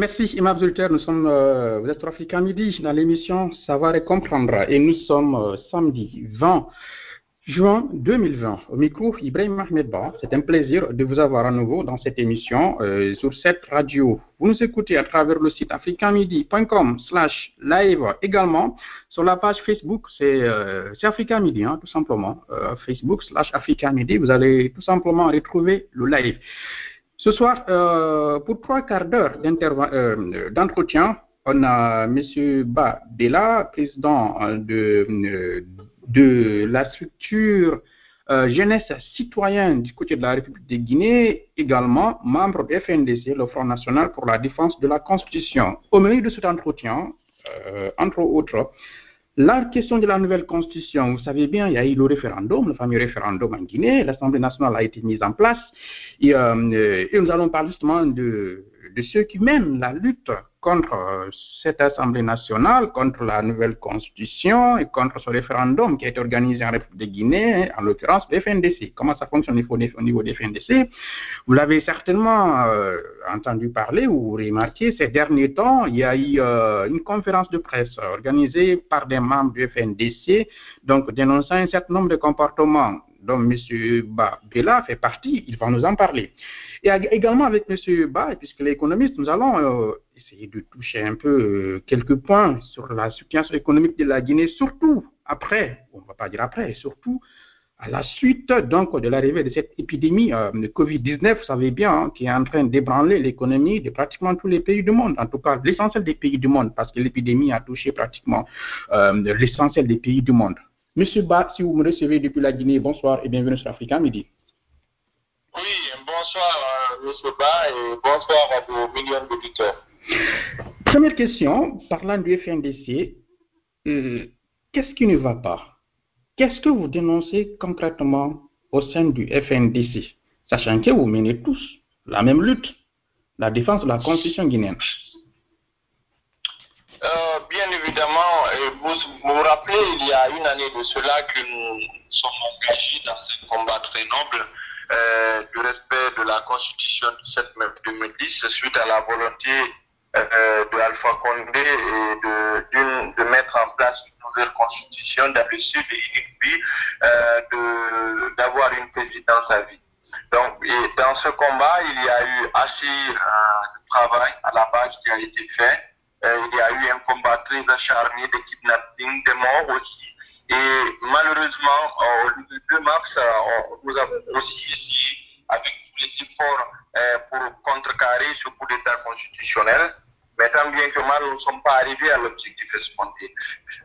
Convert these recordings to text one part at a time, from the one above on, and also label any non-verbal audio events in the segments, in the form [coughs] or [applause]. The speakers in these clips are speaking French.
Merci, Imam Zulter. Nous sommes, euh, vous êtes Africa Midi dans l'émission Savoir et Comprendre. Et nous sommes euh, samedi 20 juin 2020. Au micro, Ibrahim Ahmed Ba. C'est un plaisir de vous avoir à nouveau dans cette émission euh, sur cette radio. Vous nous écoutez à travers le site africamidi.com slash live également sur la page Facebook. C'est Africa Midi, hein, tout simplement. Facebook slash Africa Midi. Vous allez tout simplement retrouver le live. Ce soir, euh, pour trois quarts d'heure euh, d'entretien, on a M. Ba Bella, président de, de la structure euh, jeunesse citoyenne du côté de la République de Guinée, également membre du FNDC, le Front National pour la défense de la Constitution. Au milieu de cet entretien, euh, entre autres, la question de la nouvelle constitution, vous savez bien, il y a eu le référendum, le fameux référendum en Guinée, l'Assemblée nationale a été mise en place, et, euh, nous allons parler justement de, de ceux qui mènent la lutte contre euh, cette Assemblée nationale, contre la nouvelle constitution et contre ce référendum qui a été organisé en République de Guinée, en l'occurrence le FNDC. Comment ça fonctionne au niveau des FNDC Vous l'avez certainement euh, entendu parler ou remarqué, ces derniers temps, il y a eu euh, une conférence de presse organisée par des membres du FNDC, donc dénonçant un certain nombre de comportements dont M. Bella fait partie, il va nous en parler. Et également avec M. Ba, puisque l'économiste, nous allons euh, essayer de toucher un peu euh, quelques points sur la situation économique de la Guinée, surtout après, on ne va pas dire après, surtout à la suite donc de l'arrivée de cette épidémie euh, de Covid-19, vous savez bien, hein, qui est en train d'ébranler l'économie de pratiquement tous les pays du monde, en tout cas l'essentiel des pays du monde, parce que l'épidémie a touché pratiquement l'essentiel des pays du monde. Monsieur Ba, si vous me recevez depuis la Guinée, bonsoir et bienvenue sur Africa Midi. Oui, bonsoir euh, M. Ba et bonsoir à vos millions d'auditeurs. Première question, parlant du FNDC, euh, qu'est-ce qui ne va pas? Qu'est-ce que vous dénoncez concrètement au sein du FNDC Sachant que vous menez tous la même lutte, la défense de la constitution guinéenne. Euh, bien évidemment, vous vous rappelez, il y a une année de cela que nous sommes engagés dans un combat très noble euh, du respect de la Constitution du 7 mai 2010 suite à la volonté euh, de Alpha Condé et de, mettre en place une nouvelle constitution dans le sud et euh, d'avoir une présidence à vie. Donc, dans ce combat, il y a eu assez euh, de travail à la base qui a été fait. Euh, il y a eu un combat très acharné de kidnapping, des morts aussi. Et malheureusement, le 2 mars, nous avons aussi ici, avec tous les efforts euh, pour contrecarrer ce coup d'État constitutionnel, mais tant bien que mal, nous ne sommes pas arrivés à l'objectif escompté.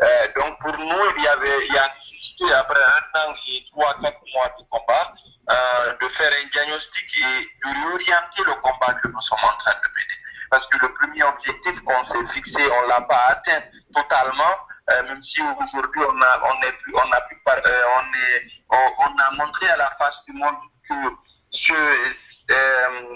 Euh, donc pour nous, il y avait, il y a nécessité, après un an et trois, quatre mois de combat, euh, de faire un diagnostic et de réorienter le combat que nous sommes en train de mener. Parce que le premier objectif qu'on s'est fixé, on l'a pas atteint totalement, euh, même si aujourd'hui on a, on est on a pu, euh, on est, on, a montré à la face du monde que euh,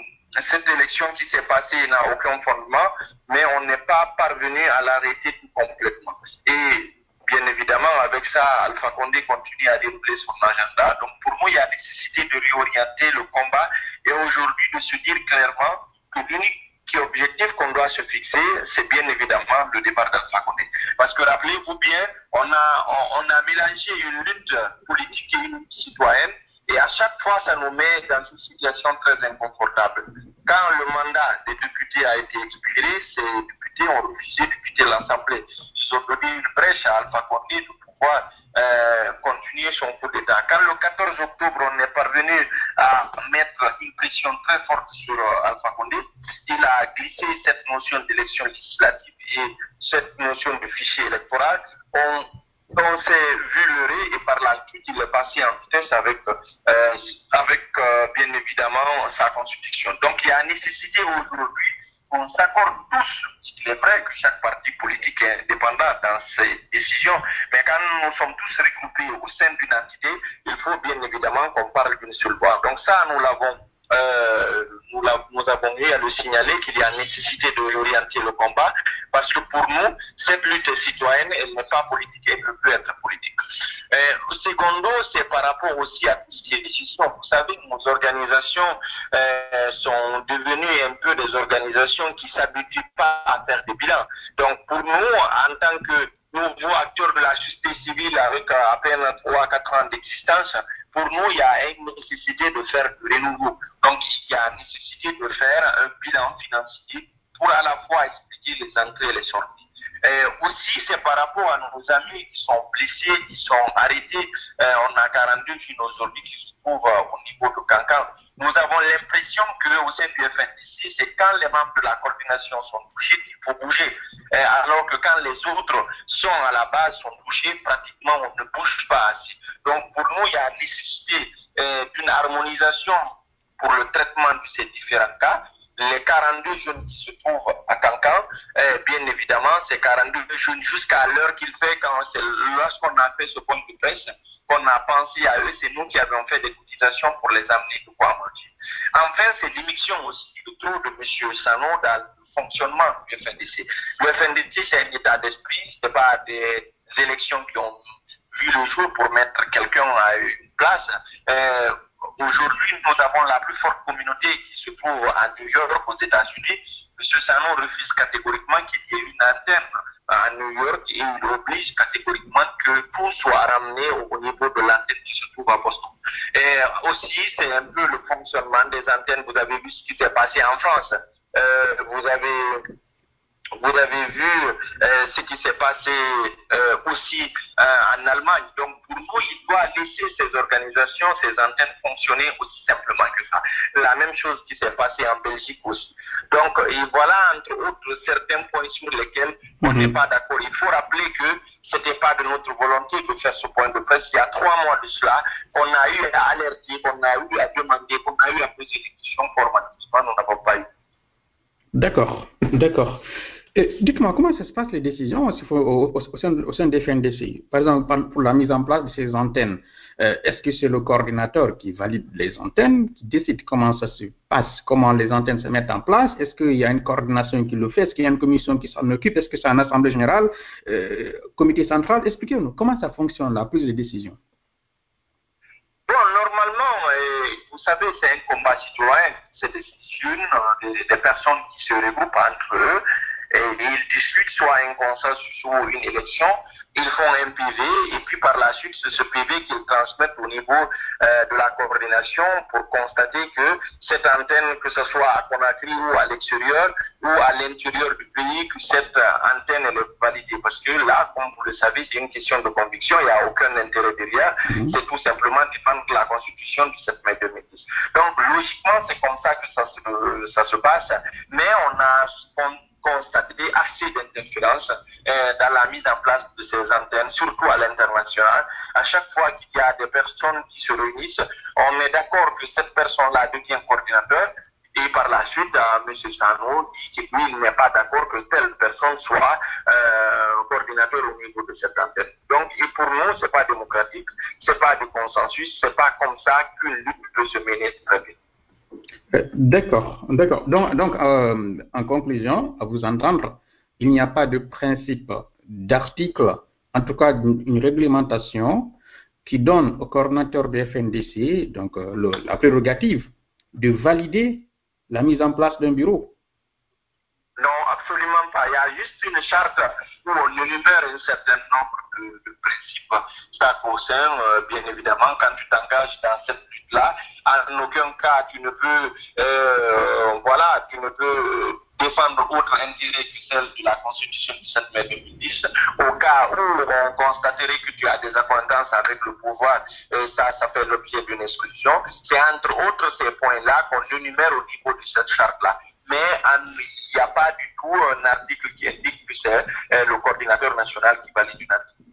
cette élection qui s'est passée n'a aucun fondement, mais on n'est pas parvenu à l'arrêter complètement. Et bien évidemment, avec ça, Alpha Condé continue à dérouler son agenda. Donc pour nous, il y a nécessité de réorienter le combat et aujourd'hui de se dire clairement que l'unique objectif qu'on doit se fixer, c'est bien évidemment le départ d'Alpha Condé. Parce que rappelez-vous bien, on a, on, a mélangé une lutte politique et une lutte citoyenne, et à chaque fois, ça nous met dans une situation très inconfortable. Quand le mandat des députés a été expiré, ces députés ont refusé de quitter l'Assemblée. Ils ont donné une brèche à Alpha Condé euh, continuer son coup d'État. Quand le 14 octobre, on est parvenu à mettre une pression très forte sur euh, Alpha Condé, il a glissé cette notion d'élection législative et cette notion de fichier électoral. On, s'est vu leurrer et par la suite, il est passé en vitesse avec, euh, avec bien évidemment sa constitution. Donc il y a nécessité aujourd'hui qu'on s'accorde tous. Il est vrai que chaque parti politique est indépendant dans ses décisions, mais quand nous sommes tous regroupés au sein d'une entité, il faut bien évidemment qu'on parle d'une seule voix. Donc ça, nous l'avons euh, nous, nous avons eu à le signaler qu'il y a nécessité de réorienter le combat parce que pour nous, cette lutte citoyenne, elle n'est pas politique, elle ne peut être politique. Euh, secondo, c'est par rapport aussi à toutes ces décisions. Vous savez, nos organisations euh, sont devenues un peu des organisations qui s'habituent pas à faire des bilans. Donc pour nous, en tant que nouveaux acteurs de la justice civile avec euh, à peine 3 4 ans d'existence, pour nous, il y a une nécessité de faire du renouveau. Donc, il y a nécessité de faire un bilan financier pour à la fois expliquer les entrées et les sorties. Euh, aussi, c'est par rapport à nos amis qui sont blessés, qui sont arrêtés. Euh, on a 42 jeunes aujourd'hui qui se trouvent euh, au niveau de Cancan. Nous avons l'impression qu'au sein du FNDC, c'est quand les membres de la coordination sont touchés qu'il faut bouger. Alors que quand les autres sont à la base, sont touchés, pratiquement on ne bouge pas assez. Donc pour nous, il y a nécessité d'une harmonisation pour le traitement de ces différents cas les 42 jeunes qui se trouvent à Cancan, eh, bien évidemment, ces 42 jeunes, jusqu'à l'heure qu'il fait, lorsqu'on a fait ce point de presse, qu'on a pensé à eux, c'est nous qui avons fait des cotisations pour les amener de quoi manger. Enfin, c'est l'émission aussi du trou de M. Sano dans le fonctionnement du FNDC. Le FNDC, c'est un état d'esprit, ce pas des élections qui ont vu le jour pour mettre quelqu'un à une place. Euh, Aujourd'hui, nous avons la plus forte communauté qui se trouve à New York, aux États-Unis. M. Sanon refuse catégoriquement qu'il y ait une antenne à New York et il oblige catégoriquement que tout soit ramené au niveau de l'antenne qui se trouve à Boston. Et aussi, c'est un peu le fonctionnement des antennes. Vous avez vu ce qui s'est passé en France. Euh, vous avez vous avez vu euh, ce qui s'est passé euh, aussi euh, en Allemagne. Donc pour nous, il doit laisser ces organisations, ces antennes fonctionner aussi simplement que ça. La même chose qui s'est passé en Belgique aussi. Donc et voilà entre autres certains points sur lesquels on n'est pas d'accord. Il faut rappeler que ce n'était pas de notre volonté de faire ce point de presse. Il y a trois mois de cela, on a eu à alerter, on a eu à demander, on a eu à poser des questions formellement. Nous n'avons pas eu. D'accord, d'accord. Dites-moi, comment ça se passe les décisions au, sein, des FNDC Par exemple, pour la mise en place de ces antennes, euh, est-ce que c'est le coordinateur qui valide les antennes, qui décide comment ça se passe, comment les antennes se mettent en place? Est-ce qu'il y a une coordination qui le fait? Est-ce qu'il y a une commission qui s'en occupe? Est-ce que c'est un assemblée générale, euh, comité central? Expliquez-nous, comment ça fonctionne, la prise de décision? Bon, normalement, euh, vous savez, c'est un combat citoyen. C'est des, des personnes qui se regroupent entre eux et ils discutent soit un consensus ou une élection, ils font un PV et puis par la suite c'est ce PV qu'ils transmettent au niveau euh, de la coordination pour constater que cette antenne, que ce soit à Conakry ou à l'extérieur ou à l'intérieur du pays, que cette antenne elle est validée. Parce que là, comme vous le savez, c'est une question de conviction, il n'y a aucun intérêt derrière, Mhm. c'est tout simplement dépendre de la constitution du 7 mai 2010. Donc logiquement, c'est comme ça que ça se, ça se passe, mais on a on, constaté assez d'interférences euh, dans la mise en place de ces antennes, surtout à l'international. À chaque fois qu'il y a des personnes qui se réunissent, on est d'accord que cette personne-là devient coordinateur et par la suite, euh, M. Sano dit que lui, il n'est pas d'accord que telle personne soit euh, coordinateur au niveau de cette antenne. Donc, et pour nous, c'est pas démocratique, c'est pas de consensus, c'est pas comme ça qu'une lutte peut se mener très bien. Euh, D'accord, d'accord. Donc, euh, en conclusion, à vous entendre, il n'y a pas de principe d'article, en tout cas une, réglementation qui donne au coordinateur de FNDC donc, euh, la prérogative de valider la mise en place d'un bureau. Non, absolument pas. Il y a juste une charte où on énumère un certain nombre de, de principes. Ça concerne, euh, bien évidemment, quand tu t'engages dans cette lutte-là, en aucun cas tu ne peux, euh, voilà, tu ne peux défendre autre intérêt que celle de la Constitution du 7 mai 2010. Au cas où on constaterait que tu as des acquaintances avec le pouvoir, euh, ça, ça fait l'objet d'une exclusion. C'est entre autres ces points-là qu'on énumère au niveau de cette charte-là mais il n'y a pas du tout un article qui indique que c'est euh, le coordinateur national qui valide une article.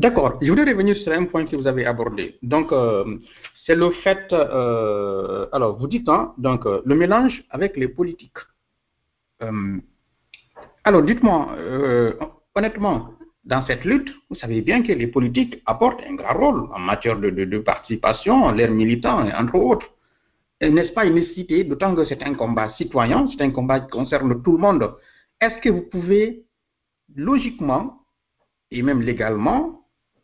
D'accord. Je voudrais revenir sur un point que vous avez abordé. Donc, euh, c'est le fait. euh, alors, vous dites, hein, donc, euh, le mélange avec les politiques. Euh, alors, dites-moi, euh, honnêtement, dans cette lutte, vous savez bien que les politiques apportent un grand rôle en matière de, de- de participation, leurs militants, entre autres. n'est-ce pas une nécessité, d'autant que c'est un combat citoyen, c'est un combat qui concerne tout le monde. Est-ce que vous pouvez logiquement et même légalement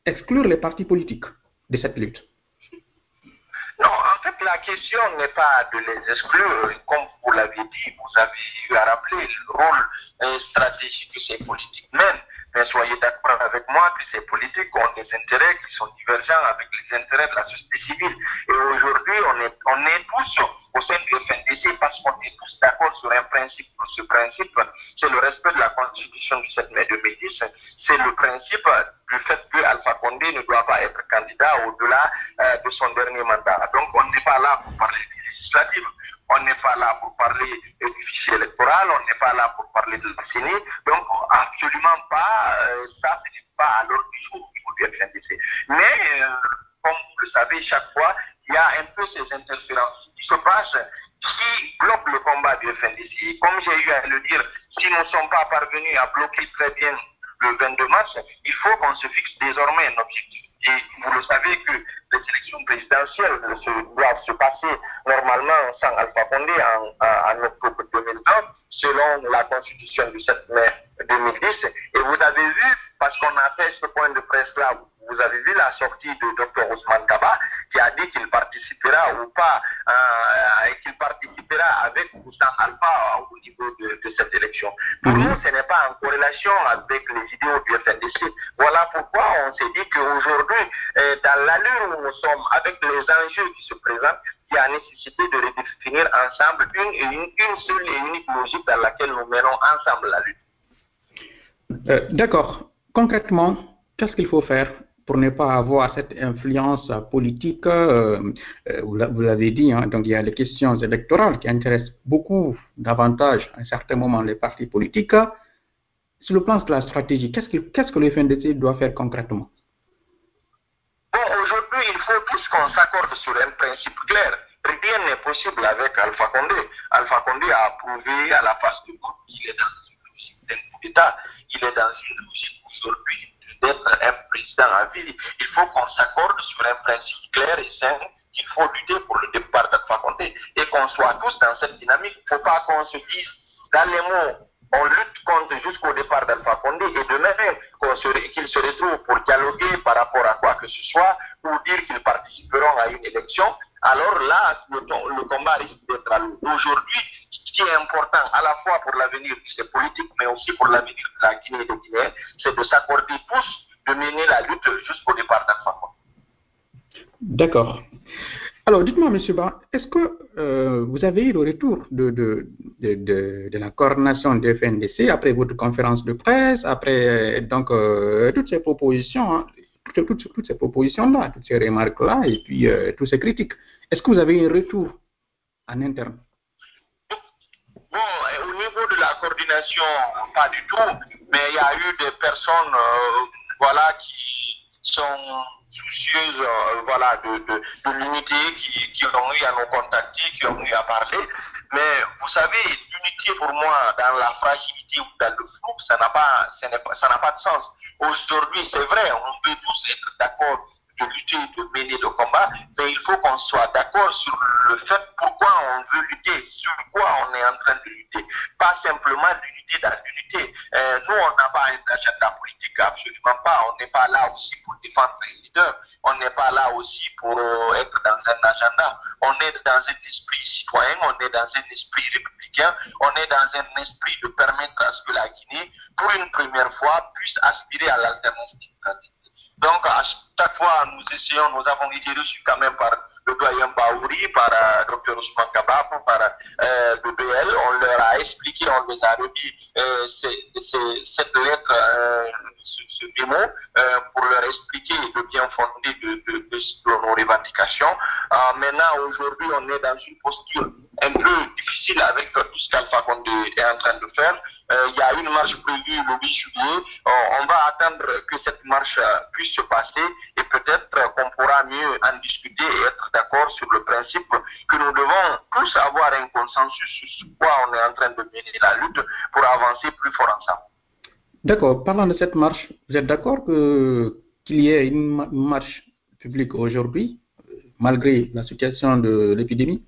exclure les partis politiques de cette lutte Non, en fait, la question n'est pas de les exclure. Comme vous l'avez dit, vous avez eu à rappeler le rôle stratégique que ces politiques mènent. Mais soyez d'accord avec moi que ces politiques ont des intérêts qui sont divergents avec les intérêts de la société civile. Et aujourd'hui, on est, on est tous au sein du FNDC parce qu'on est tous d'accord sur un principe. Ce principe, c'est le respect de la Constitution du 7 mai 2010. C'est le principe du fait que Alpha Condé ne doit pas être candidat au-delà euh, de son dernier mandat. Donc, on n'est pas là pour parler des législatives. On n'est pas là pour parler du fichier électoral, on n'est pas là pour parler de la. Donc, absolument pas, euh, ça, ce n'est pas à l'ordre du jour du FNDC. Mais, euh, comme vous le savez, chaque fois, il y a un peu ces interférences qui se passent, qui bloquent le combat du FNDC. Comme j'ai eu à le dire, si nous ne sommes pas parvenus à bloquer très bien le 22 mars, il faut qu'on se fixe désormais un objectif. Et vous le savez que les élections présidentielles doivent se passer normalement sans Alpha Condé en, en, octobre 2020, selon la constitution du 7 mai 2010. Et vous avez vu, parce qu'on a fait ce point de presse-là, vous avez vu la sortie de Dr Ousmane Kaba, qui a dit qu'il participera ou pas, euh, qu'il participera avec ou sans Alpha au niveau de, de cette élection. Pour Mhm. nous, ce n'est pas en corrélation avec les idéaux du FNDC. Voilà pourquoi on s'est dit qu'aujourd'hui, euh, dans l'allure où nous sommes, avec les enjeux qui se présentent, il y a nécessité de redéfinir ensemble une, et une, une seule et unique logique dans laquelle nous menons ensemble la lutte. Euh, D'accord. Concrètement, qu'est-ce qu'il faut faire pour ne pas avoir cette influence politique euh, euh, Vous l'a- vous l'avez dit, hein, donc il y a les questions électorales qui intéressent beaucoup davantage à un certain moment les partis politiques. Sur le plan de la stratégie, qu'est-ce que, qu'est-ce que le FNDC doit faire concrètement? Bon, aujourd'hui, il faut tous qu'on s'accorde sur un principe clair. Rien n'est possible avec Alpha Condé. Alpha Condé a prouvé à la face du groupe qu'il est dans une logique d'un coup d'État. Il est dans une logique aujourd'hui d'être un président à vie. Il faut qu'on s'accorde sur un principe clair et simple qu'il faut lutter pour le départ d'Alpha Condé et qu'on soit tous dans cette dynamique. Il ne faut pas qu'on se dise dans les mots on lutte contre jusqu'au départ d'Alpha Condé et demain qu'on se, retrouvent pour dialoguer par rapport à quoi que ce soit ou dire qu'ils participeront à une élection, alors là, le combat risque d'être à l'eau. Aujourd'hui, ce qui est important à la fois pour l'avenir de ces politiques, mais aussi pour l'avenir de la Guinée et des Guinéens, c'est de s'accorder tous de mener la lutte jusqu'au départ d'Alpha. D'accord. Alors, dites-moi, Monsieur Ba, est-ce que euh, vous avez eu le retour de, de, de, de, de la coordination des FNDC après votre conférence de presse, après euh, donc euh, toutes ces propositions, hein, toutes, toutes, toutes ces propositions-là, toutes ces remarques-là, et puis toutes ces critiques Est-ce que vous avez un retour en interne? De la coordination, pas du tout, mais il y a eu des personnes, euh, voilà, qui sont soucieuses, euh, voilà, de, l'unité, qui, qui ont eu à nous contacter, qui ont eu à parler. Mais vous savez, l'unité pour moi, dans la fragilité ou dans le flou, ça n'a pas, ça n'a pas, ça n'a pas de sens. Aujourd'hui, c'est vrai, on peut tous être d'accord de lutter, de mener le combat, mais il faut qu'on soit d'accord sur le fait pourquoi on veut lutter, sur quoi on est en train de lutter. Pas simplement l'unité dans l'unité. Euh, nous, on n'a pas un agenda politique, absolument pas. On n'est pas là aussi pour défendre les leaders. On n'est pas là aussi pour euh, être dans un agenda. On est dans un esprit citoyen, on est dans un esprit républicain, on est dans un esprit de permettre à ce que la Guinée, pour une première fois, puisse aspirer à l'alternance démocratique. Donc, à chaque fois, nous essayons, nous avons été reçus quand même par le doyen Baouri, par euh, Dr Ousmane Kabab, par euh, le BL. On leur a expliqué, on les a remis euh, cette lettre, ce, ce, mémo, pour leur expliquer le bien fondé de, de, de, de nos revendications. maintenant, aujourd'hui, on est dans une posture un peu difficile avec tout ce qu'Alpha Condé est en train de faire. Il y a une marche prévue le 8 juillet. on va attendre que cette marche puisse se passer et peut-être qu'on pourra mieux en discuter et être d'accord sur le principe que nous devons tous avoir un consensus sur quoi on est en train de mener la lutte pour avancer plus fort ensemble. D'accord. Parlant de cette marche, vous êtes d'accord que, qu'il y ait une marche publique aujourd'hui, malgré la situation de l'épidémie?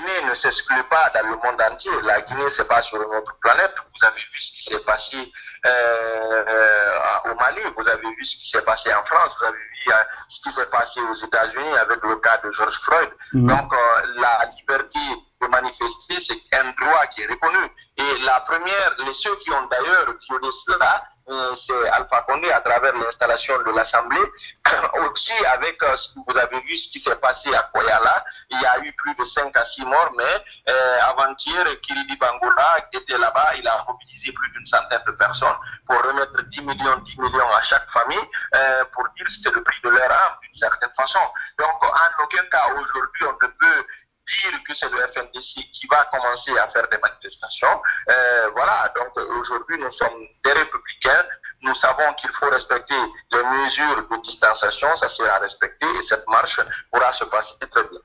Ne s'exclut pas dans le monde entier. La Guinée, c'est pas sur notre planète. Vous avez vu ce qui s'est passé euh, au Mali, vous avez vu ce qui s'est passé en France, vous avez vu euh, ce qui s'est passé aux États-Unis avec le cas de George Floyd. Mhm. Donc, euh, la liberté de manifester, c'est un droit qui est reconnu. Et la première, les ceux qui ont d'ailleurs violé cela, euh, c'est Alpha Condé à travers l'installation de l'Assemblée. [coughs] Aussi, avec euh, ce que vous avez vu, ce qui s'est passé à Koyala, il y a eu plus de 5 à 6 morts, mais euh, avant-hier, Kiridi Bangola qui était là-bas, il a mobilisé plus d'une centaine de personnes pour remettre 10 millions, 10 millions à chaque famille, euh, pour dire que c'était le prix de leur âme, d'une certaine façon. Donc, en aucun cas, aujourd'hui, on ne peut dire que c'est le FNDC qui va commencer à faire des manifestations. Euh, voilà, donc aujourd'hui nous sommes des républicains, nous savons qu'il faut respecter les mesures de distanciation, ça sera respecté et cette marche pourra se passer très bien.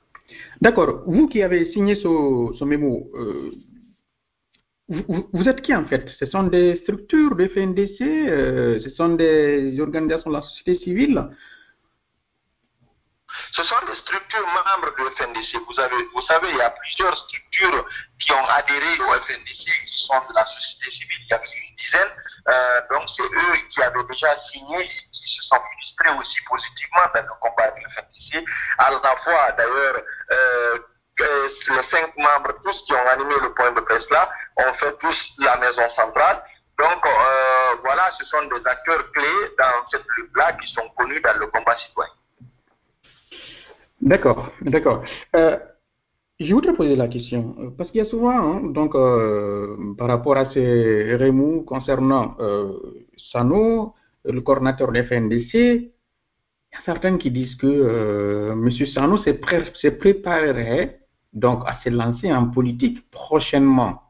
D'accord. Vous qui avez signé ce, ce mémo, euh, vous, vous, êtes qui en fait? Ce sont des structures de FNDC, euh, ce sont des organisations de la société civile? Ce sont des structures membres du FNDC. Vous, avez, vous savez, il y a plusieurs structures qui ont adhéré au FNDC, qui sont de la société civile, il y avait une dizaine. Euh, donc c'est eux qui avaient déjà signé, qui se sont illustrés aussi positivement dans le combat du FNDC. À la fois, d'ailleurs, euh, les cinq membres, tous qui ont animé le point de presse là, ont fait tous la maison centrale. Donc euh, voilà, ce sont des acteurs clés dans cette lutte-là qui sont connus dans le combat citoyen. D'accord, d'accord. Euh, je voudrais poser la question, parce qu'il y a souvent, hein, donc, euh, par rapport à ces remous concernant euh, Sano, le coordinateur de FNDC, il y a certains qui disent que euh, M. Sano se, pré se, préparerait donc à se lancer en politique prochainement.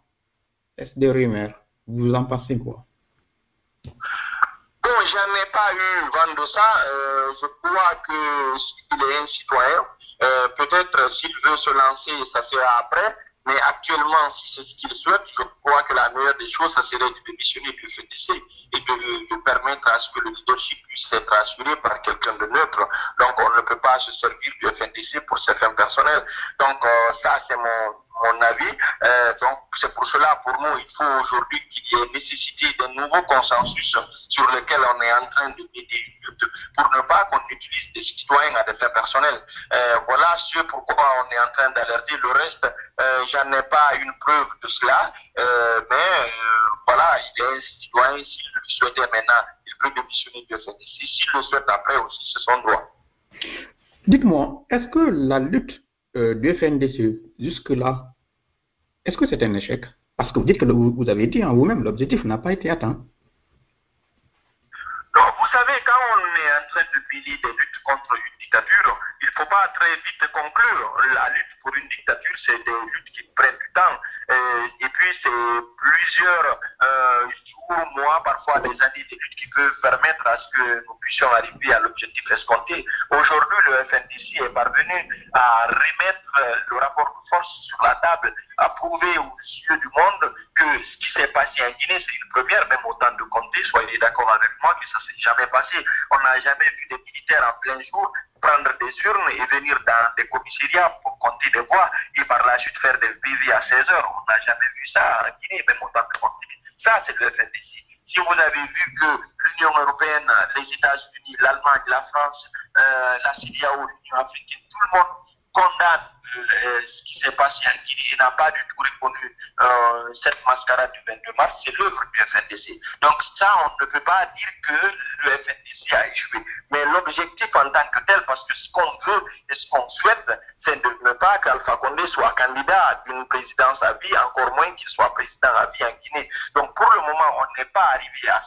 Est-ce des rumeurs? Vous en pensez quoi? Ai pas eu ça. Euh, je crois qu'il est un citoyen. Euh, Peut-être s'il veut se lancer, ça sera après. Mais actuellement, si c'est ce qu'il souhaite, je crois que la meilleure des choses, ça serait de démissionner du FDC et de, permettre à ce que le leadership puisse être assuré par quelqu'un de neutre. Donc, on ne peut pas se servir du FNDC pour ses fins personnelles. Donc, euh, ça, c'est mon, mon avis. Euh, donc, c'est pour cela, pour nous, il faut aujourd'hui qu'il y ait nécessité d'un nouveau consensus sur lequel on est en train de m'aider pour ne pas qu'on utilise des citoyens à des fins personnelles. Euh, voilà ce pourquoi on est en train d'alerter. Le reste, euh, j'en ai pas une preuve de cela, mais voilà, il est un citoyen, s'il le souhaitait maintenant, il peut démissionner du FNDC. S'il le souhaite après aussi, c'est son droit. Dites-moi, est-ce que la lutte euh, du FNDC jusque-là, est-ce que c'est un échec? Parce que vous dites que vous avez dit en vous-même, l'objectif n'a pas été atteint. Donc, vous savez, quand on de mener des luttes contre une dictature, il ne faut pas très vite conclure. La lutte pour une dictature, c'est des luttes qui prennent du temps. Euh, et puis, c'est plusieurs euh, jours, mois, parfois des années de lutte qui peuvent permettre à ce que nous puissions arriver à l'objectif escompté. Aujourd'hui, le FNDC est parvenu à remettre le rapport de force sur la table, à prouver aux yeux du monde que ce qui s'est passé en Guinée, c'est une première, même au temps de compter, soyez d'accord avec moi que ça s'est jamais passé. On n'a jamais vu des militaires en plein jour prendre des urnes et venir dans des commissariats pour compter des voix et par la suite faire des PV à 16 heures. On n'a jamais vu ça en Guinée, même au temps de. Ça, c'est le FNDC. Si vous avez vu que l'Union européenne, les États-Unis, l'Allemagne, la France, euh, la CDAO, l'Union africaine, tout le monde condamne euh, ce qui s'est passé en Guinée et n'a pas du tout reconnu euh, cette mascarade du 22 mars, c'est l'œuvre du FNDC. Donc ça, on ne peut pas dire que le FNDC a échoué. Mais l'objectif en tant que tel, parce que ce qu'on veut et ce qu'on souhaite, c'est de ne pas qu'Alpha Condé soit candidat d'une présidence à vie, encore moins qu'il soit président à vie en Guinée. Donc pour le moment, on n'est pas arrivé à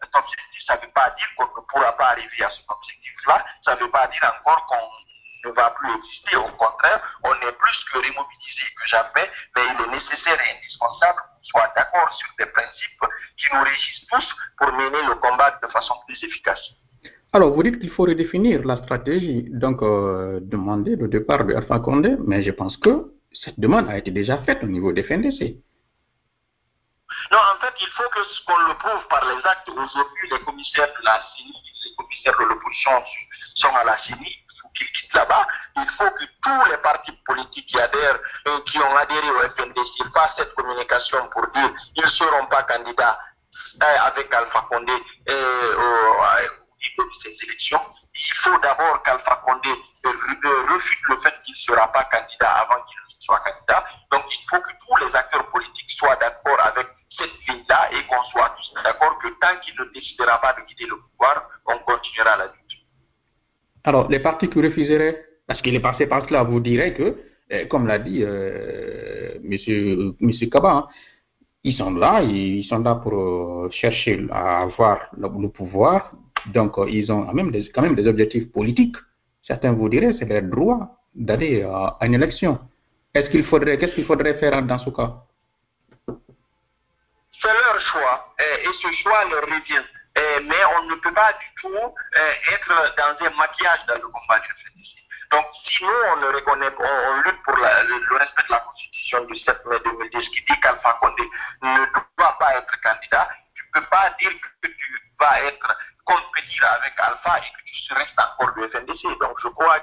cet objectif. Ça ne veut pas dire qu'on ne pourra pas arriver à cet objectif-là. Ça ne veut pas dire encore qu'on ne va plus exister. Au contraire, on est plus que remobilisé que jamais, mais il est nécessaire et indispensable qu'on soit d'accord sur des principes qui nous régissent tous pour mener le combat de façon plus efficace. Alors, vous dites qu'il faut redéfinir la stratégie, donc euh, demander le départ de Alpha Condé, mais je pense que cette demande a été déjà faite au niveau des FNDC. Non, en fait, il faut que ce qu'on le prouve par les actes. Aujourd'hui, les commissaires de la CENI, les commissaires de l'opposition sont à la CENI pour qu'il quitte là-bas, il faut que tous les partis politiques qui adhèrent, qui ont adhéré au FNDC fassent cette communication pour dire qu'ils ne seront pas candidats avec Alpha Condé au niveau de ces élections. Il faut d'abord qu'Alpha Condé refute le fait qu'il ne sera pas candidat avant qu'il soit candidat. Donc il faut que tous les acteurs politiques soient d'accord avec cette ligne-là et qu'on soit tous d'accord que tant qu'il ne décidera pas de quitter le pouvoir, on continuera la lutte. Alors, les partis qui refuseraient, parce qu'il est passé par cela, vous direz que, euh, comme l'a dit euh, monsieur Kaba, hein, ils sont là, ils sont là pour euh, chercher à avoir le, pouvoir. Donc, ils ont même, des, quand même des objectifs politiques. Certains vous diraient c'est leur droit d'aller à, une élection. Est-ce qu'il faudrait, qu'est-ce qu'il faudrait faire dans ce cas? C'est leur choix et ce choix leur revient. Mais on ne peut pas du tout être dans un maquillage dans le combat du FNDC. Donc, si nous, on, le reconnaît, on, lutte pour le, respect de la Constitution du 7 mai 2010 qui dit qu'Alpha Condé ne doit pas être candidat, tu ne peux pas dire que tu vas être compétir avec Alpha et que tu restes encore du FNDC. Donc, je crois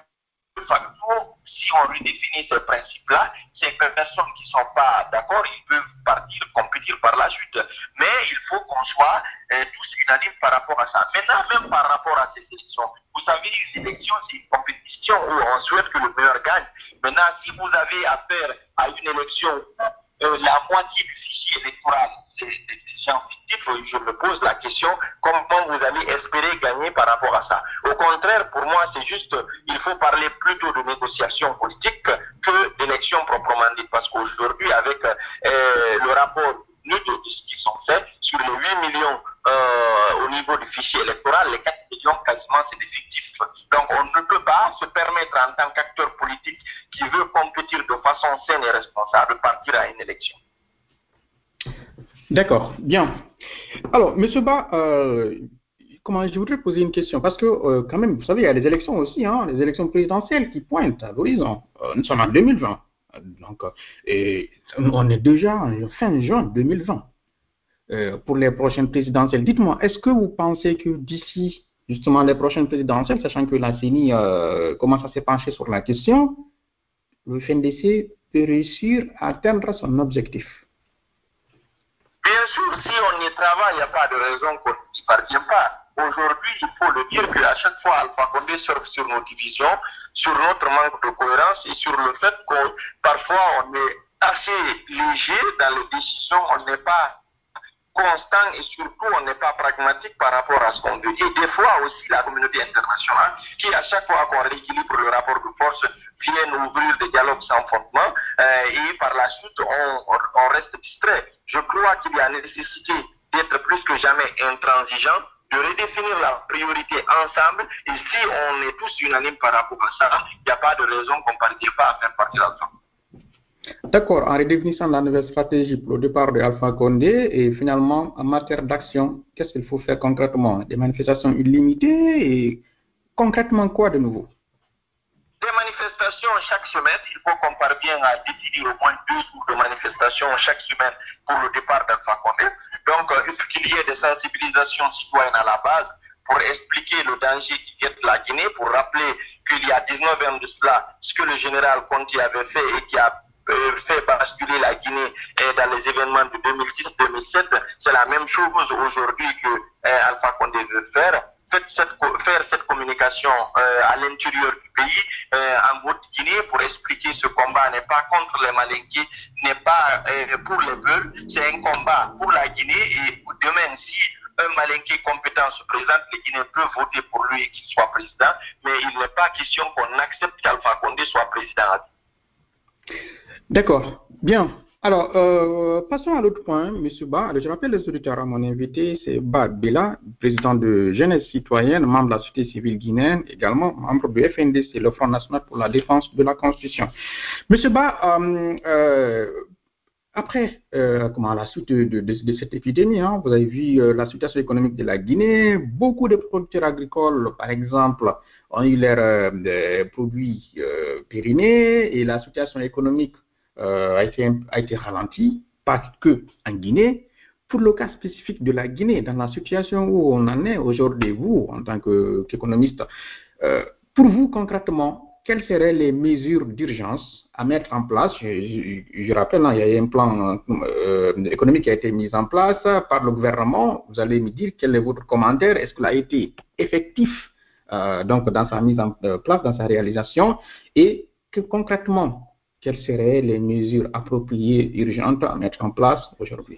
de facto, si on redéfinit ces principes-là, ces personnes qui ne sont pas d'accord, ils peuvent partir, compétir par la suite. Mais il faut qu'on soit euh, tous unanimes par rapport à ça. Maintenant, même par rapport à ces élections, vous savez, une élection, c'est une compétition où on souhaite que le meilleur gagne. Maintenant, si vous avez affaire à une élection euh, la moitié du fichier électoral, c'est des gens fictifs, je me pose la question, comment vous allez espérer gagner par rapport à ça? Au contraire, pour moi, c'est juste, il faut parler plutôt de négociation politique que d'élection proprement dite, parce qu'aujourd'hui, avec euh, le rapport de ce qu'ils ont fait, sur les 8 millions euh, au niveau du fichier électoral, les 4 millions quasiment c'est des. Donc on ne peut pas se permettre en tant qu'acteur politique qui veut compétir de façon saine et responsable partir à une élection. D'accord, bien. Alors, M. Ba, euh, comment, je voudrais poser une question, parce que euh, quand même, vous savez, il y a les élections aussi, hein, les élections présidentielles qui pointent à l'horizon. Nous sommes en 2020. Donc, et on est déjà fin juin 2020 pour les prochaines présidentielles. Dites-moi, est-ce que vous pensez que d'ici justement les prochaines présidentielles, sachant que la CENI commence à se pencher sur la question, le FNDC peut réussir à atteindre son objectif? Bien sûr, si on y travaille, il n'y a pas de raison qu'on ne parvient pas. Aujourd'hui, il faut le dire qu'à chaque fois, Alpha Condé surfe sur nos divisions, sur notre manque de cohérence et sur le fait que parfois on est assez léger dans les décisions, on n'est pas constant et surtout on n'est pas pragmatique par rapport à ce qu'on veut. Et des fois aussi la communauté internationale qui à chaque fois qu'on rééquilibre le rapport de force vient ouvrir des dialogues sans fondement euh, et par la suite on, on reste distrait. Je crois qu'il y a nécessité d'être plus que jamais intransigeant de redéfinir la priorité ensemble et si on est tous unanimes par rapport à ça, il n'y a pas de raison qu'on ne parvienne pas à faire partie ensemble. D'accord, en redéfinissant la nouvelle stratégie pour le départ de Alpha Condé et finalement en matière d'action, qu'est-ce qu'il faut faire concrètement? Des manifestations illimitées et concrètement quoi de nouveau? Des manifestations chaque semaine, il faut qu'on parvienne à décider au moins deux jours de manifestations chaque semaine pour le départ d'Alpha Condé. Donc euh, il faut qu'il y ait des sensibilisations citoyennes à la base pour expliquer le danger qui guette la Guinée, pour rappeler qu'il y a 19 ans de cela, ce que le général Conti avait fait et qui a fait basculer la Guinée dans les événements de 2006-2007, c'est la même chose aujourd'hui que euh, Alpha Condé veut faire. Faire cette communication euh, à l'intérieur du pays, euh, en Haute-Guinée, pour expliquer ce combat n'est pas contre les Malinqués, n'est pas pour les Beuls, c'est un combat pour la Guinée et demain, si un Malinqué compétent se présente, les Guinéens peuvent voter pour lui et qu'il soit président, mais il n'est pas question qu'on accepte qu'Alpha Condé soit président. D'accord. Bien. Alors, euh, passons à l'autre point, M. Ba. je rappelle les auditeurs à mon invité, c'est Ba Bela, président de Jeunesse citoyenne, membre de la société civile guinéenne, également membre du FNDC, le Front national pour la défense de la Constitution. M. Ba, euh, euh, après comment, la suite de, cette épidémie, hein, vous avez vu la situation économique de la Guinée, beaucoup de producteurs agricoles, par exemple, ont eu leurs produits périnés et la situation économique euh, a, été, a été ralenti, pas que en Guinée. Pour le cas spécifique de la Guinée, dans la situation où on en est aujourd'hui, vous, en tant qu'économiste, euh, Pour vous, concrètement, quelles seraient les mesures d'urgence à mettre en place? Je, rappelle, hein, il y a un plan euh, économique qui a été mis en place par le gouvernement. Vous allez me dire quel est votre commentaire. Est-ce qu'il a été effectif euh, donc dans sa mise en euh, place, dans sa réalisation? Et que concrètement, quelles seraient les mesures appropriées, urgentes à mettre en place aujourd'hui?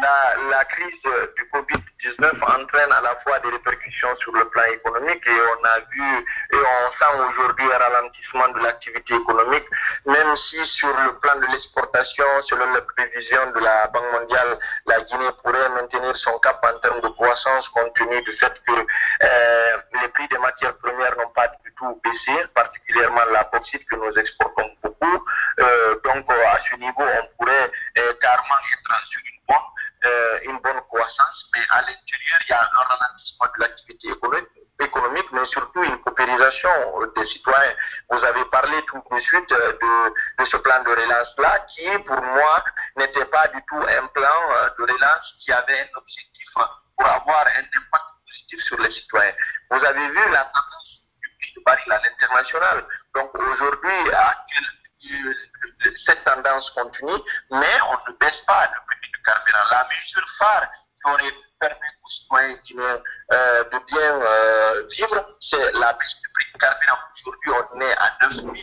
La, crise du Covid-19 entraîne à la fois des répercussions sur le plan économique et on a vu et on sent aujourd'hui un ralentissement de l'activité économique, même si sur le plan de l'exportation, selon les prévisions de la Banque mondiale, la Guinée pourrait maintenir son cap en termes de croissance compte tenu du fait que euh, les prix des matières premières n'ont pas du tout baissé, particulièrement la bauxite que nous exportons beaucoup. Euh, donc à ce niveau, on pourrait euh, carrément être sur une bonne euh, une bonne croissance, mais à l'intérieur, il y a un ralentissement de l'activité économique, mais surtout une paupérisation des citoyens. Vous avez parlé tout de suite euh, de, ce plan de relance-là, qui, pour moi, n'était pas du tout un plan euh, de relance qui avait un objectif pour avoir un impact positif sur les citoyens. Vous avez vu la tendance du prix de baril à l'international. Donc aujourd'hui, cette tendance continue, mais on ne baisse pas La mesure phare qui aurait permis aux citoyens euh, de bien euh, vivre, c'est la baisse du prix du carburant. Aujourd'hui, on est à 9 000 avec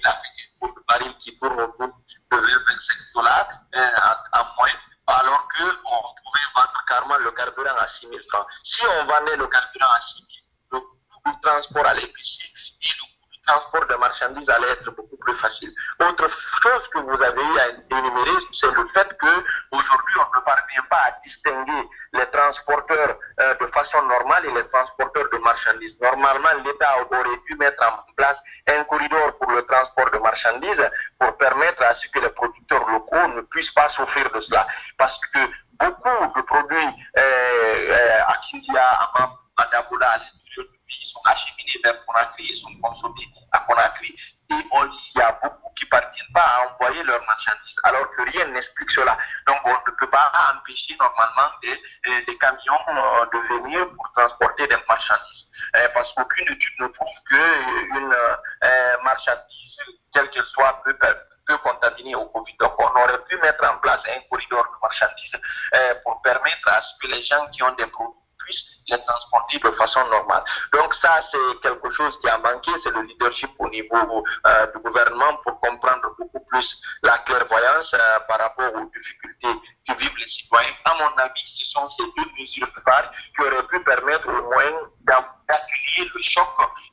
un de baril qui tourne autour de 25 dollars euh, en, moins, alors qu'on pouvait vendre carrément le carburant à 6 000 francs. Si on vendait le carburant à 6 000, le du transport allait baisser et le transport de marchandises allait être beaucoup plus facile. Autre chose que vous avez eu à énumérer, c'est le fait que aujourd'hui on ne parvient pas à distinguer les transporteurs euh, de façon normale et les transporteurs de marchandises. Normalement, l'État aurait dû mettre en place un corridor pour le transport de marchandises pour permettre à ce que les producteurs locaux ne puissent pas souffrir de cela. Parce que beaucoup de produits euh, euh, à Kindia, à du pays sont acheminés vers Conakry et sont consommés à Conakry. Et on, il y a beaucoup qui ne parviennent pas à envoyer leurs marchandises, alors que rien n'explique cela. Donc on ne peut pas empêcher normalement des, camions euh, de venir pour transporter des marchandises. Euh, parce qu'aucune étude ne prouve qu'une euh, marchandise, quelle qu'elle soit, peut, peut contaminer au Covid. Donc on aurait pu mettre en place un corridor de marchandises pour permettre à ce que les gens qui ont des produits transporter de façon normale. Donc ça, c'est quelque chose qui a manqué, c'est le leadership au niveau euh, du gouvernement pour comprendre beaucoup plus la clairvoyance euh, par rapport aux difficultés que vivent les citoyens. À mon avis, ce sont ces deux mesures phares qui auraient pu permettre au moins d'atténuer le choc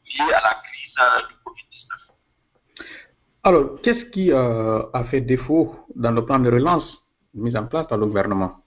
lié à la crise euh, du Covid-19. Alors, qu'est-ce qui a fait défaut dans le plan de relance mis en place par le gouvernement?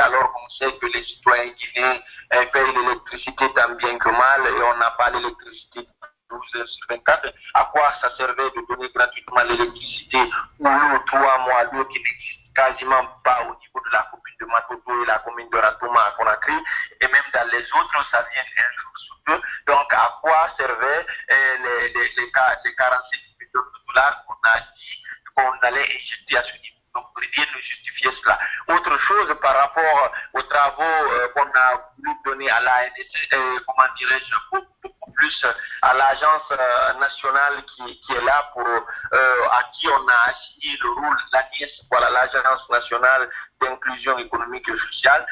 Alors qu'on sait que les citoyens guinéens euh, payent l'électricité tant bien que mal et on n'a pas l'électricité 12 heures sur 24. À quoi ça servait de donner gratuitement l'électricité ou l'eau, trois mois, l'eau qui n'existe quasiment pas au niveau de la commune de Matoto et la commune de Ratoma à Conakry, et même dans les autres, ça vient un jour sur deux. Donc, à quoi servaient euh, les, les, les, les 45 millions de dollars qu'on a dit qu'on allait injecter à ce niveau donc, rien ne justifiait cela. Par rapport aux travaux euh, qu'on a voulu donner à l'ANS, euh, comment dirais-je, beaucoup plus à l'agence euh, nationale qui, est là pour, à qui on a assigné le rôle, l'ANIS, voilà, l'agence nationale d'inclusion économique et sociale,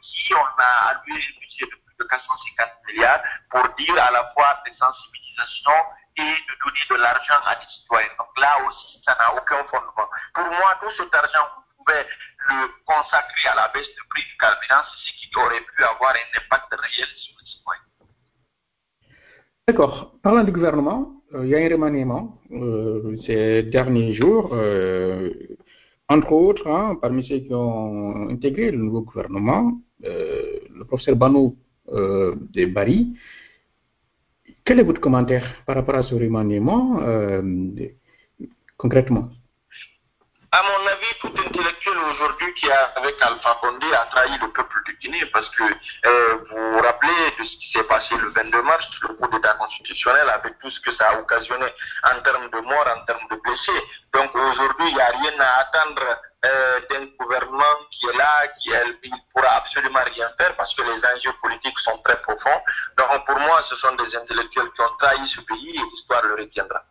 qui on a alloué budget de plus de 450 milliards pour dire à la fois des sensibilisations et de donner de l'argent à des citoyens. Donc là aussi, ça n'a aucun fondement. Pour moi, tout cet argent, consacrer à la baisse du prix du carburant, ce qui aurait pu avoir un impact réel sur les citoyens. D'accord. Parlant du gouvernement, euh, il y a un remaniement euh, ces derniers jours. Euh, entre autres, hein, parmi ceux qui ont intégré le nouveau gouvernement, le professeur Banou de Bari, quel est votre commentaire par rapport à ce remaniement concrètement? Qui, avec Alpha Condé, a trahi le peuple du Guinée parce que euh, vous vous rappelez de ce qui s'est passé le 22 mars, le coup d'État constitutionnel, avec tout ce que ça a occasionné en termes de morts, en termes de blessés. Donc aujourd'hui, il n'y a rien à attendre euh, d'un gouvernement qui est là, qui ne pourra absolument rien faire parce que les enjeux politiques sont très profonds. Donc pour moi, ce sont des intellectuels qui ont trahi ce pays et l'histoire le retiendra.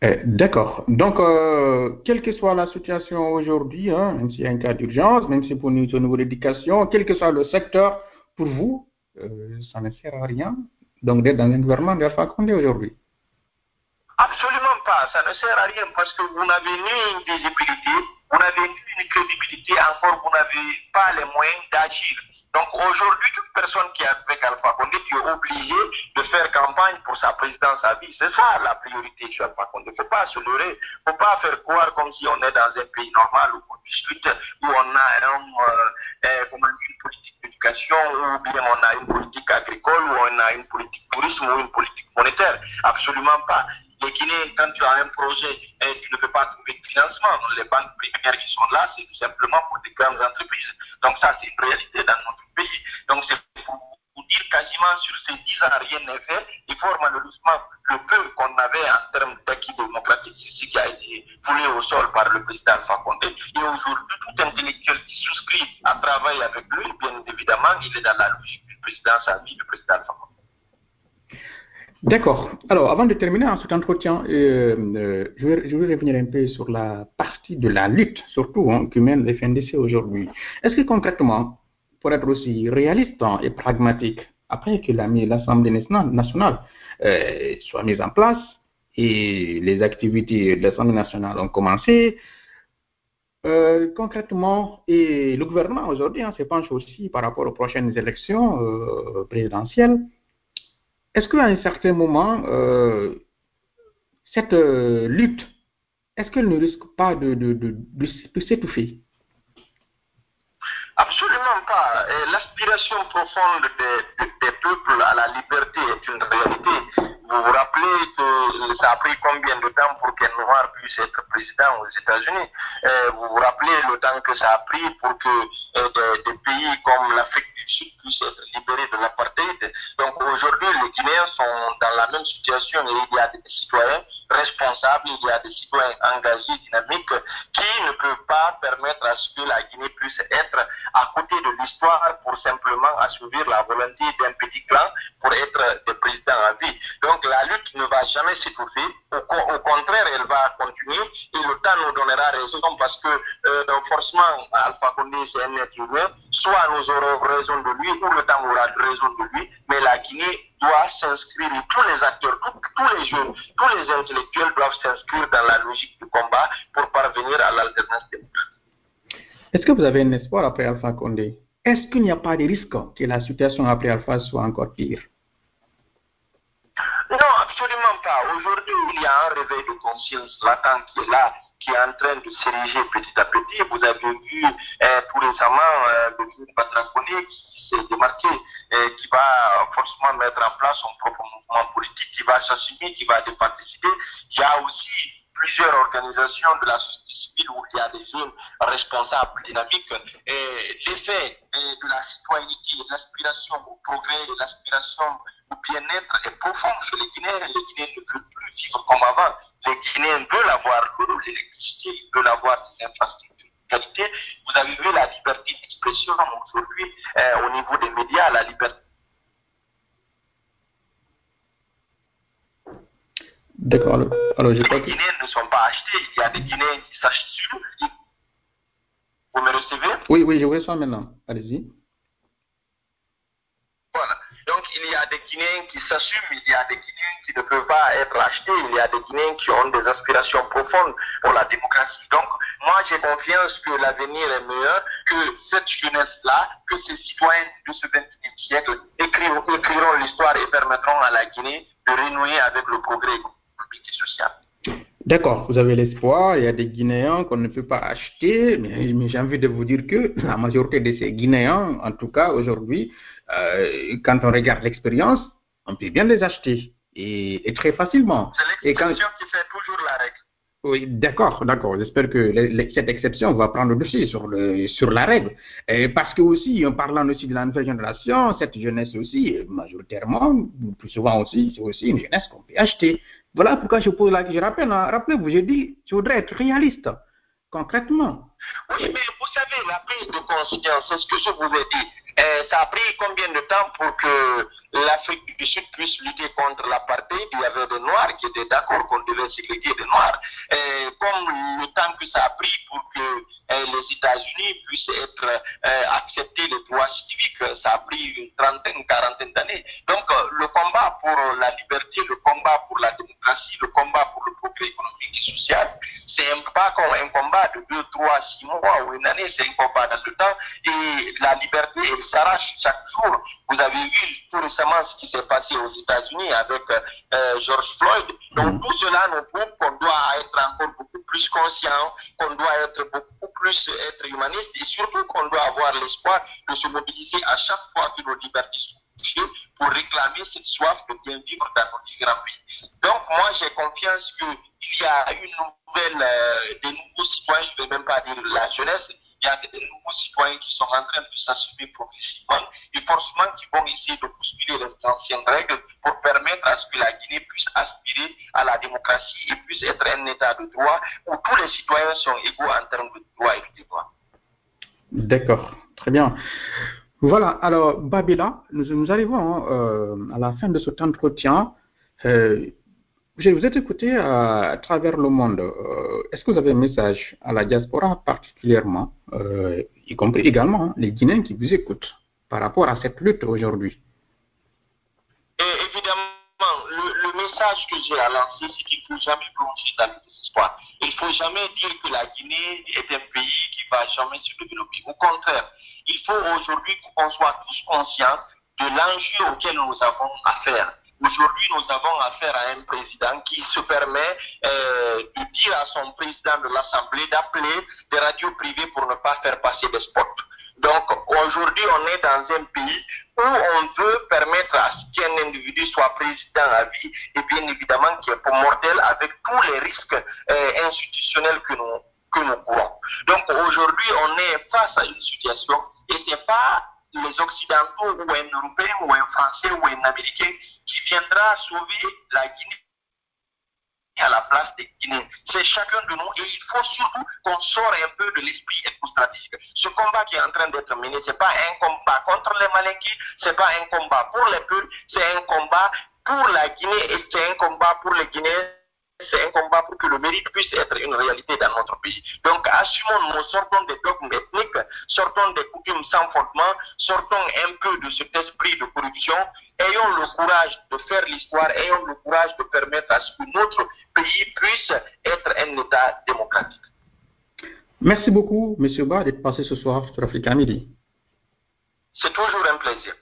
Eh, D'accord. Donc, euh, quelle que soit la situation aujourd'hui, hein, même s'il y a un cas d'urgence, même si pour nous, au niveau de l'éducation, quel que soit le secteur, pour vous, euh, ça ne sert à rien donc d'être dans un gouvernement d'Alpha Condé aujourd'hui. Absolument pas. Ça ne sert à rien parce que vous n'avez ni une visibilité, vous n'avez ni une crédibilité, encore vous n'avez pas les moyens d'agir. Donc aujourd'hui, toute personne qui est avec Alpha Condé, tu es obligé de faire campagne pour sa présidence à vie. C'est ça la priorité chez Alpha Condé. Il ne faut pas se leurrer. Il ne faut pas faire croire comme si on est dans un pays normal où on discute, où on a euh, une politique d'éducation, ou bien on a une politique agricole, ou on a une politique tourisme, ou une politique monétaire. Absolument pas. Les Guinéens, quand tu as un projet et tu ne peux pas trouver de financement, les banques primaires qui sont là, c'est tout simplement pour des grandes entreprises. Donc ça, c'est une réalité dans notre pays. Donc c'est pour vous dire quasiment sur ces 10 ans, rien n'est fait. Il faut malheureusement le peu qu'on avait en termes d'acquis démocratique, c'est ce qui a été foulé au sol par le président Alpha Condé. Et aujourd'hui, tout intellectuel qui souscrit à travailler avec lui, bien évidemment, il est dans la logique du président vie du président Alpha Condé. D'accord. Alors, avant de terminer en cet entretien, euh, euh, je, vais, revenir un peu sur la partie de la lutte, surtout hein, que mène les FNDC aujourd'hui. Est-ce que concrètement, pour être aussi réaliste hein, et pragmatique, après que l'Assemblée nationale euh, soit mise en place et les activités de l'Assemblée nationale ont commencé, concrètement, et le gouvernement aujourd'hui hein, se penche aussi par rapport aux prochaines élections présidentielles. Est-ce qu'à un certain moment, euh, cette euh, lutte, est-ce qu'elle ne risque pas de, s'étouffer? Absolument pas. L'aspiration profonde des, peuples à la liberté est une réalité. Vous vous rappelez ça a pris combien de temps pour qu'un noir puisse être président aux États-Unis? Vous vous rappelez le temps que ça a pris pour que euh, des, des, pays comme l'Afrique du Sud puissent être libérés de l'apartheid? Donc aujourd'hui, les Guinéens sont dans la même situation et il y a des citoyens responsables, il y a des citoyens engagés, dynamiques, qui ne peuvent pas permettre à ce que la Guinée puisse être à côté de l'histoire pour simplement assouvir la volonté d'un petit clan pour être des présidents à vie. Donc la lutte ne va jamais s'étouffer, au, contraire, elle va continuer et le temps nous donnera raison parce que euh, forcément Alpha Condé c'est un être humain, soit nous aurons raison de lui ou le temps aura raison de lui, mais la Guinée doit s'inscrire, tous les acteurs, tous, tous les jeunes, tous les intellectuels doivent s'inscrire dans la logique du combat pour parvenir à l'alternance démocratique. Est-ce que vous avez un espoir après Alpha Condé? Est-ce qu'il n'y a pas de risque que la situation après Alpha soit encore pire? Non, absolument pas. Aujourd'hui, il y a un réveil de conscience latent qui est là, qui est en train de s'ériger petit à petit. Vous avez vu euh, tout récemment euh, le film Patraconé qui s'est démarqué, euh, qui va forcément mettre en place son propre mouvement politique, qui va s'assumer, qui va participer. Il y a aussi plusieurs organisations de la société civile où il y a des jeunes responsables, dynamiques, et de la citoyenneté, l'aspiration au progrès, l'aspiration au bien-être est profond chez les Guinéens. Les Guinéens ne veulent plus vivre comme avant. Les Guinéens veulent avoir l'eau, l'électricité, ils veulent avoir des infrastructures de qualité. Vous avez vu la liberté d'expression aujourd'hui euh, au niveau des médias, la liberté D'accord. Alors, alors je crois les Guinéens ne sont pas achetés. Il y a des Guinéens qui s'assument. Vous me recevez? Oui, oui, je vous reçois maintenant. Allez-y. Voilà. Donc, il y a des Guinéens qui s'assument, il y a des Guinéens qui ne peuvent pas être achetés, il y a des Guinéens qui ont des aspirations profondes pour la démocratie. Donc, moi, j'ai confiance que l'avenir est meilleur, que cette jeunesse-là, que ces citoyens de ce 21e siècle écriront, écriront l'histoire et permettront à la Guinée de renouer avec le progrès économique et social. D'accord, vous avez l'espoir, il y a des Guinéens qu'on ne peut pas acheter, mais, mais j'ai envie de vous dire que la majorité de ces Guinéens, en tout cas aujourd'hui, euh, quand on regarde l'expérience, on peut bien les acheter, et, et très facilement. C'est l'expression quand... qui fait toujours la règle. Oui, d'accord, d'accord. J'espère que cette exception va prendre le dessus sur, le, sur la règle. Et parce que aussi, en parlant aussi de la nouvelle génération, cette jeunesse aussi, majoritairement, plus souvent aussi, c'est aussi une jeunesse qu'on peut acheter. Voilà pourquoi je pose la question. Je rappelle, hein, rappelez-vous, j'ai dit, je voudrais être réaliste, concrètement. Oui, mais vous savez, la prise de conscience, c'est ce que je vous ai dit. Euh, ça a pris combien de temps pour que l'Afrique du Sud puisse lutter contre l'apartheid? Il y avait des Noirs qui étaient d'accord qu'on devait ségréguer des Noirs. Euh, comme le temps que ça a pris pour que euh, les États-Unis puissent être acceptés les droits civiques, ça a pris une trentaine, quarantaine d'années. Donc le combat pour la liberté, le combat pour la démocratie, le combat pour le progrès économique et social, c'est pas comme un combat de deux, trois, six mois ou une année, c'est un combat dans le temps. Et la liberté, elle s'arrache chaque jour. Vous avez vu tout récemment ce qui s'est passé aux États-Unis avec euh, George Floyd. Donc mm. tout cela nous prouve qu'on doit être encore beaucoup plus conscient, qu'on doit être beaucoup plus être humaniste et surtout qu'on doit avoir l'espoir de se mobiliser à chaque fois que nos libertés sont pour réclamer cette soif de bien vivre dans notre grand pays. Donc moi j'ai confiance qu'il y a une nouvelle, euh, des nouveaux citoyens, je ne vais même pas dire la jeunesse, il y a des nouveaux citoyens qui sont en train de s'assumer progressivement et forcément qui vont essayer de bousculer les anciennes règles pour permettre à ce que la Guinée puisse aspirer à la démocratie et puisse être un État de droit où tous les citoyens sont égaux en termes de droits et de devoirs. D'accord, très bien. Voilà, alors Babila, nous, arrivons euh, à la fin de cet entretien. Euh, je vous ai écouté à, travers le monde. Euh, est-ce que vous avez un message à la diaspora particulièrement, y compris également hein, les Guinéens qui vous écoutent par rapport à cette lutte aujourd'hui? Évidemment, le, message que j'ai à lancer, c'est qu'il ne faut jamais plonger dans le Il ne faut jamais dire que la Guinée est un pays qui va jamais se développer. Au contraire, il faut aujourd'hui qu'on soit tous conscients de l'enjeu auquel nous avons affaire. Aujourd'hui, nous avons affaire à un président qui se permet euh, de dire à son président de l'Assemblée d'appeler des radios privées pour ne pas faire passer des spots. Donc aujourd'hui, on est dans un pays où on veut permettre à ce qu'un individu soit président à vie et bien évidemment qui est mortel avec tous les risques euh, institutionnels que nous, que nous courons. Donc aujourd'hui, on est face à une situation et ce n'est pas les Occidentaux ou un Européen ou un Français ou un Américain qui viendra sauver la Guinée à la place des Guinéens. C'est chacun de nous et il faut surtout qu'on sorte un peu de l'esprit stratégique. Ce combat qui est en train d'être mené, ce n'est pas un combat contre les Malinquis, ce n'est pas un combat pour les peuples, c'est un combat pour la Guinée et c'est un combat pour les Guinéens c'est un combat pour que le mérite puisse être une réalité dans notre pays. Donc, assumons-nous, sortons des dogmes ethniques, sortons des coutumes sans fondement, sortons un peu de cet esprit de corruption, ayons le courage de faire l'histoire, ayons le courage de permettre à ce que notre pays puisse être un État démocratique. Merci beaucoup, M. Ba, d'être passé ce soir sur Africa Midi. C'est toujours un plaisir.